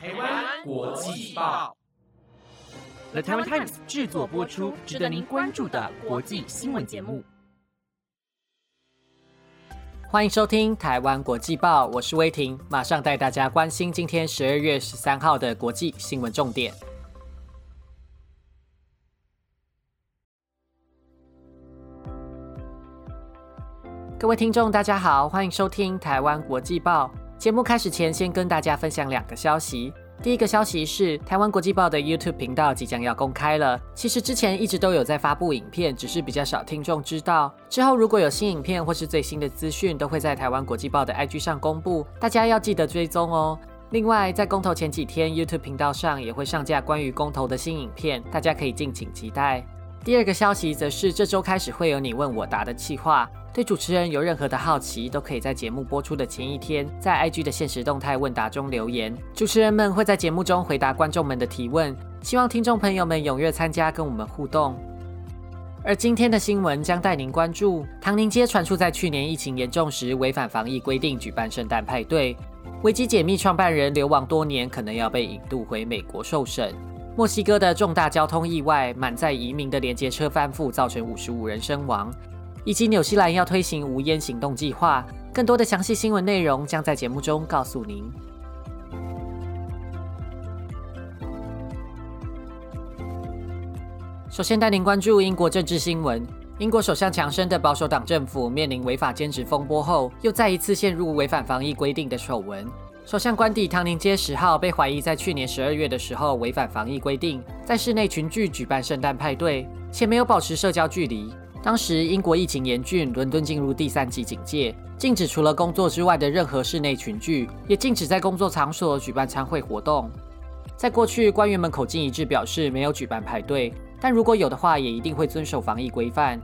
台湾国际报，The Taiwan Times 制作播出，值得您关注的国际新闻节目。欢迎收听台湾国际报，我是威婷，马上带大家关心今天十二月十三号的国际新闻重点。各位听众，大家好，欢迎收听台湾国际报。节目开始前，先跟大家分享两个消息。第一个消息是，台湾国际报的 YouTube 频道即将要公开了。其实之前一直都有在发布影片，只是比较少听众知道。之后如果有新影片或是最新的资讯，都会在台湾国际报的 IG 上公布，大家要记得追踪哦。另外，在公投前几天，YouTube 频道上也会上架关于公投的新影片，大家可以敬请期待。第二个消息则是这周开始会有你问我答的计划，对主持人有任何的好奇，都可以在节目播出的前一天，在 IG 的现实动态问答中留言，主持人们会在节目中回答观众们的提问，希望听众朋友们踊跃参加，跟我们互动。而今天的新闻将带您关注：唐宁街传出在去年疫情严重时违反防疫规定举办圣诞派对，维基解密创办人流亡多年，可能要被引渡回美国受审。墨西哥的重大交通意外，满载移民的连接车翻覆，造成五十五人身亡，以及纽西兰要推行无烟行动计划。更多的详细新闻内容将在节目中告诉您。首先带您关注英国政治新闻：英国首相强生的保守党政府面临违法兼职风波后，又再一次陷入违反防疫规定的丑闻。首相官邸唐宁街十号被怀疑在去年十二月的时候违反防疫规定，在室内群聚举办圣诞派对，且没有保持社交距离。当时英国疫情严峻，伦敦进入第三级警戒，禁止除了工作之外的任何室内群聚，也禁止在工作场所举办餐会活动。在过去，官员们口径一致表示没有举办派对，但如果有的话，也一定会遵守防疫规范。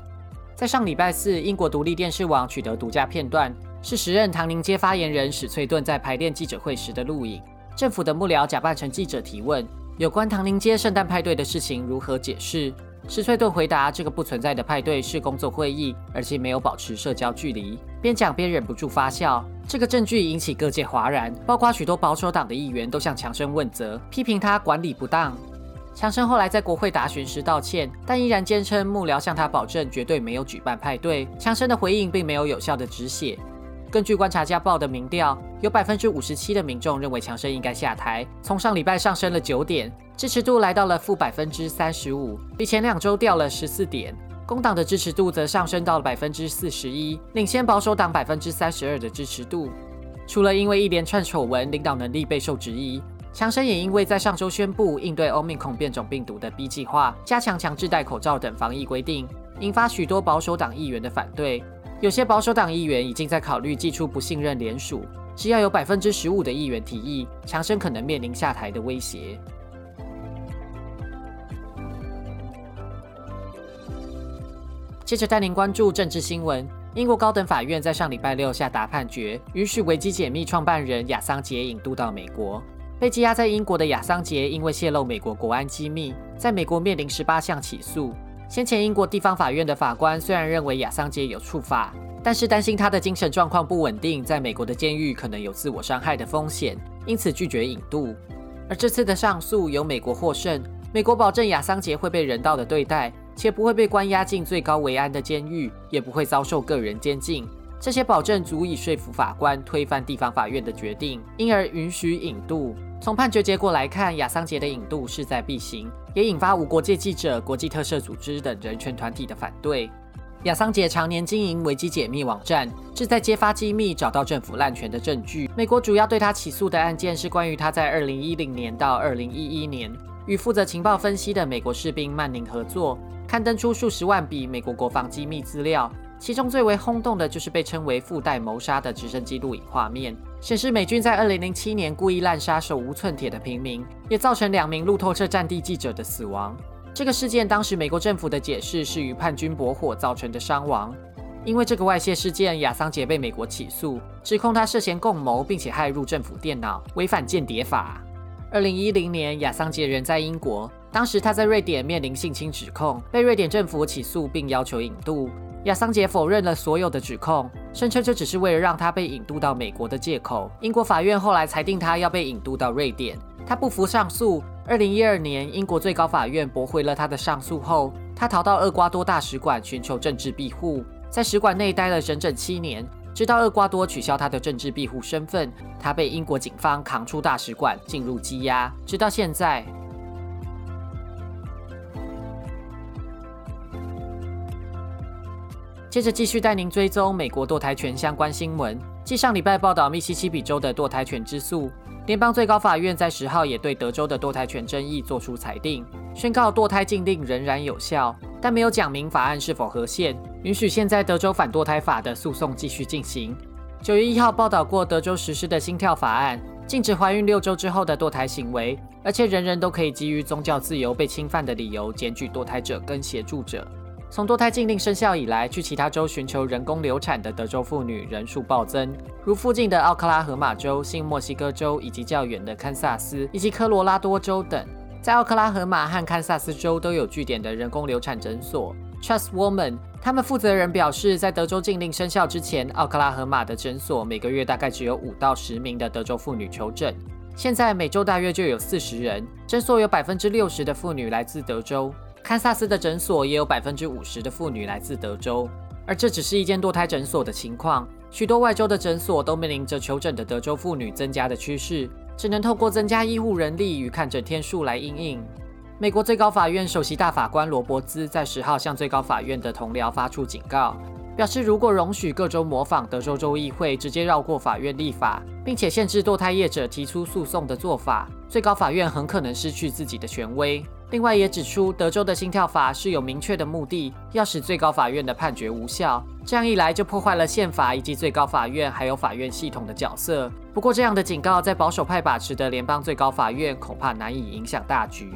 在上礼拜四，英国独立电视网取得独家片段。是时任唐宁街发言人史翠顿在排练记者会时的录影。政府的幕僚假扮成记者提问，有关唐宁街圣诞派对的事情如何解释？史翠顿回答：这个不存在的派对是工作会议，而且没有保持社交距离。边讲边忍不住发笑。这个证据引起各界哗然，包括许多保守党的议员都向强生问责，批评他管理不当。强生后来在国会答询时道歉，但依然坚称幕僚向他保证绝对没有举办派对。强生的回应并没有有效的止血。根据观察家报的民调，有百分之五十七的民众认为强生应该下台，从上礼拜上升了九点，支持度来到了负百分之三十五，比前两周掉了十四点。工党的支持度则上升到了百分之四十一，领先保守党百分之三十二的支持度。除了因为一连串丑闻，领导能力备受质疑，强生也因为在上周宣布应对欧密克变种病毒的 B 计划，加强强制戴口罩等防疫规定，引发许多保守党议员的反对。有些保守党议员已经在考虑寄出不信任联署，只要有百分之十五的议员提议，强生可能面临下台的威胁。接着带您关注政治新闻：英国高等法院在上礼拜六下达判决，允许维基解密创办人亚桑杰引渡到美国。被羁押在英国的亚桑杰，因为泄露美国国安机密，在美国面临十八项起诉。先前，英国地方法院的法官虽然认为亚桑杰有触法，但是担心他的精神状况不稳定，在美国的监狱可能有自我伤害的风险，因此拒绝引渡。而这次的上诉由美国获胜，美国保证亚桑杰会被人道的对待，且不会被关押进最高维安的监狱，也不会遭受个人监禁。这些保证足以说服法官推翻地方法院的决定，因而允许引渡。从判决结果来看，亚桑杰的引渡势在必行，也引发无国界记者、国际特赦组织等人权团体的反对。亚桑杰常年经营维基解密网站，志在揭发机密、找到政府滥权的证据。美国主要对他起诉的案件是关于他在二零一零年到二零一一年与负责情报分析的美国士兵曼宁合作，刊登出数十万笔美国国防机密资料。其中最为轰动的就是被称为“附带谋杀”的直升机录影画面，显示美军在2007年故意滥杀手无寸铁的平民，也造成两名路透社战地记者的死亡。这个事件当时美国政府的解释是与叛军 bor 火造成的伤亡。因为这个外泄事件，亚桑杰被美国起诉，指控他涉嫌共谋，并且害入政府电脑，违反间谍法。2010年，亚桑杰人在英国。当时他在瑞典面临性侵指控，被瑞典政府起诉并要求引渡。亚桑杰否认了所有的指控，声称这只是为了让他被引渡到美国的借口。英国法院后来裁定他要被引渡到瑞典，他不服上诉。二零一二年，英国最高法院驳回了他的上诉后，他逃到厄瓜多大使馆寻求政治庇护，在使馆内待了整整七年，直到厄瓜多取消他的政治庇护身份，他被英国警方扛出大使馆进入羁押，直到现在。接着继续带您追踪美国堕胎权相关新闻。继上礼拜报道密西西比州的堕胎权之诉，联邦最高法院在十号也对德州的堕胎权争议作出裁定，宣告堕胎禁令仍然有效，但没有讲明法案是否合宪，允许现在德州反堕胎法的诉讼继续进行。九月一号报道过德州实施的心跳法案，禁止怀孕六周之后的堕胎行为，而且人人都可以基于宗教自由被侵犯的理由检举堕胎者跟协助者。从堕胎禁令生效以来，去其他州寻求人工流产的德州妇女人数暴增，如附近的奥克拉荷马州、新墨西哥州以及较远的堪萨斯以及科罗拉多州等。在奥克拉荷马和堪萨斯州都有据点的人工流产诊所 Trust Woman，他们负责人表示，在德州禁令生效之前，奥克拉荷马的诊所每个月大概只有五到十名的德州妇女求诊，现在每周大约就有四十人。诊所有百分之六十的妇女来自德州。堪萨斯的诊所也有百分之五十的妇女来自德州，而这只是一间堕胎诊所的情况。许多外州的诊所都面临着求诊的德州妇女增加的趋势，只能透过增加医护人力与看诊天数来应应。美国最高法院首席大法官罗伯兹在十号向最高法院的同僚发出警告，表示如果容许各州模仿德州州议会直接绕过法院立法，并且限制堕胎业者提出诉讼的做法，最高法院很可能失去自己的权威。另外也指出，德州的心跳法是有明确的目的，要使最高法院的判决无效。这样一来，就破坏了宪法以及最高法院还有法院系统的角色。不过，这样的警告在保守派把持的联邦最高法院恐怕难以影响大局。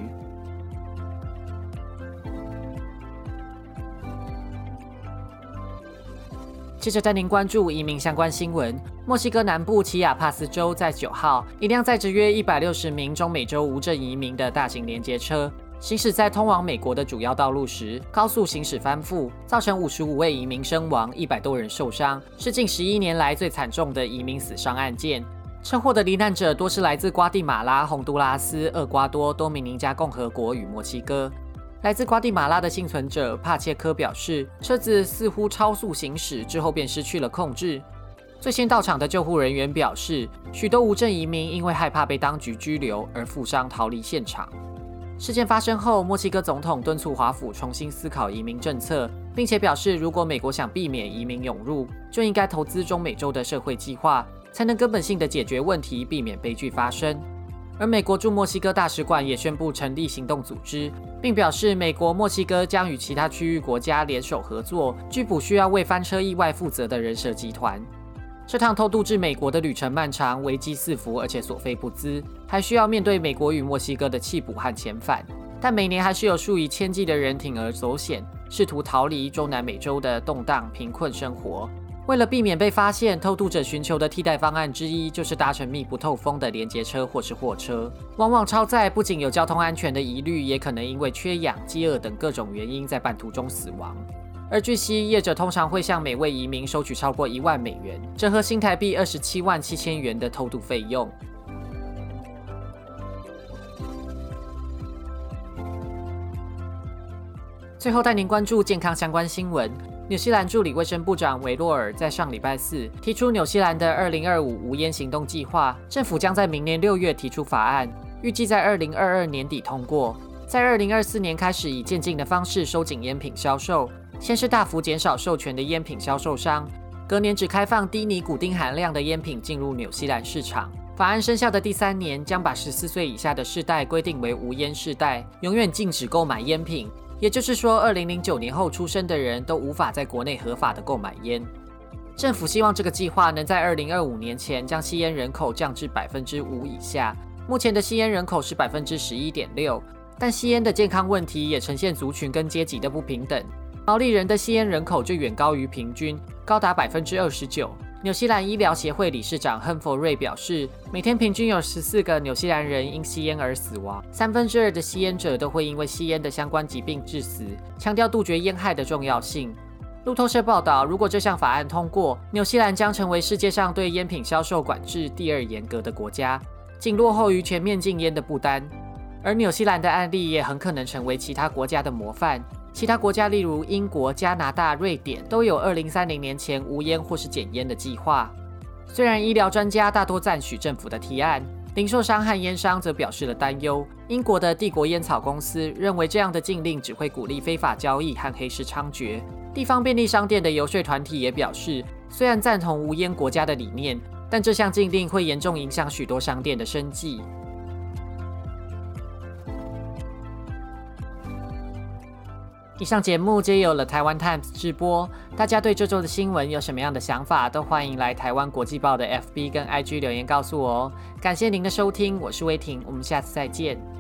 接着带您关注移民相关新闻。墨西哥南部奇亚帕斯州在九号，一辆载着约一百六十名中美洲无证移民的大型连接车。行驶在通往美国的主要道路时，高速行驶翻覆，造成五十五位移民身亡，一百多人受伤，是近十一年来最惨重的移民死伤案件。车祸的罹难者多是来自瓜地马拉、洪都拉斯、厄瓜多、多米尼加共和国与墨西哥。来自瓜地马拉的幸存者帕切科表示，车子似乎超速行驶之后便失去了控制。最先到场的救护人员表示，许多无证移民因为害怕被当局拘留而负伤逃离现场。事件发生后，墨西哥总统敦促华府重新思考移民政策，并且表示，如果美国想避免移民涌入，就应该投资中美洲的社会计划，才能根本性的解决问题，避免悲剧发生。而美国驻墨西哥大使馆也宣布成立行动组织，并表示，美国、墨西哥将与其他区域国家联手合作，拘捕需要为翻车意外负责的人蛇集团。这趟偷渡至美国的旅程漫长、危机四伏，而且所费不赀，还需要面对美国与墨西哥的弃捕和遣返。但每年还是有数以千计的人铤而走险，试图逃离中南美洲的动荡、贫困生活。为了避免被发现，偷渡者寻求的替代方案之一就是搭乘密不透风的连接车或是货车。往往超载不仅有交通安全的疑虑，也可能因为缺氧、饥饿等各种原因在半途中死亡。而据悉，业者通常会向每位移民收取超过一万美元，折合新台币二十七万七千元的偷渡费用。最后带您关注健康相关新闻。纽西兰助理卫生部长维洛尔在上礼拜四提出纽西兰的二零二五无烟行动计划，政府将在明年六月提出法案，预计在二零二二年底通过，在二零二四年开始以渐进的方式收紧烟品销售。先是大幅减少授权的烟品销售商，隔年只开放低尼古丁含量的烟品进入纽西兰市场。法案生效的第三年，将把十四岁以下的世代规定为无烟世代，永远禁止购买烟品。也就是说，二零零九年后出生的人都无法在国内合法的购买烟。政府希望这个计划能在二零二五年前将吸烟人口降至百分之五以下。目前的吸烟人口是百分之十一点六，但吸烟的健康问题也呈现族群跟阶级的不平等。毛利人的吸烟人口就远高于平均，高达百分之二十九，纽西兰医疗协会理事长亨佛瑞表示，每天平均有十四个纽西兰人因吸烟而死亡，三分之二的吸烟者都会因为吸烟的相关疾病致死，强调杜绝烟害的重要性。路透社报道，如果这项法案通过，纽西兰将成为世界上对烟品销售管制第二严格的国家，仅落后于全面禁烟的不丹。而纽西兰的案例也很可能成为其他国家的模范。其他国家，例如英国、加拿大、瑞典，都有2030年前无烟或是减烟的计划。虽然医疗专家大多赞许政府的提案，零售商和烟商则表示了担忧。英国的帝国烟草公司认为，这样的禁令只会鼓励非法交易和黑市猖獗。地方便利商店的游说团体也表示，虽然赞同无烟国家的理念，但这项禁令会严重影响许多商店的生计。以上节目皆由了台湾 Times 直播。大家对这周的新闻有什么样的想法，都欢迎来台湾国际报的 FB 跟 IG 留言告诉我哦。感谢您的收听，我是威婷，我们下次再见。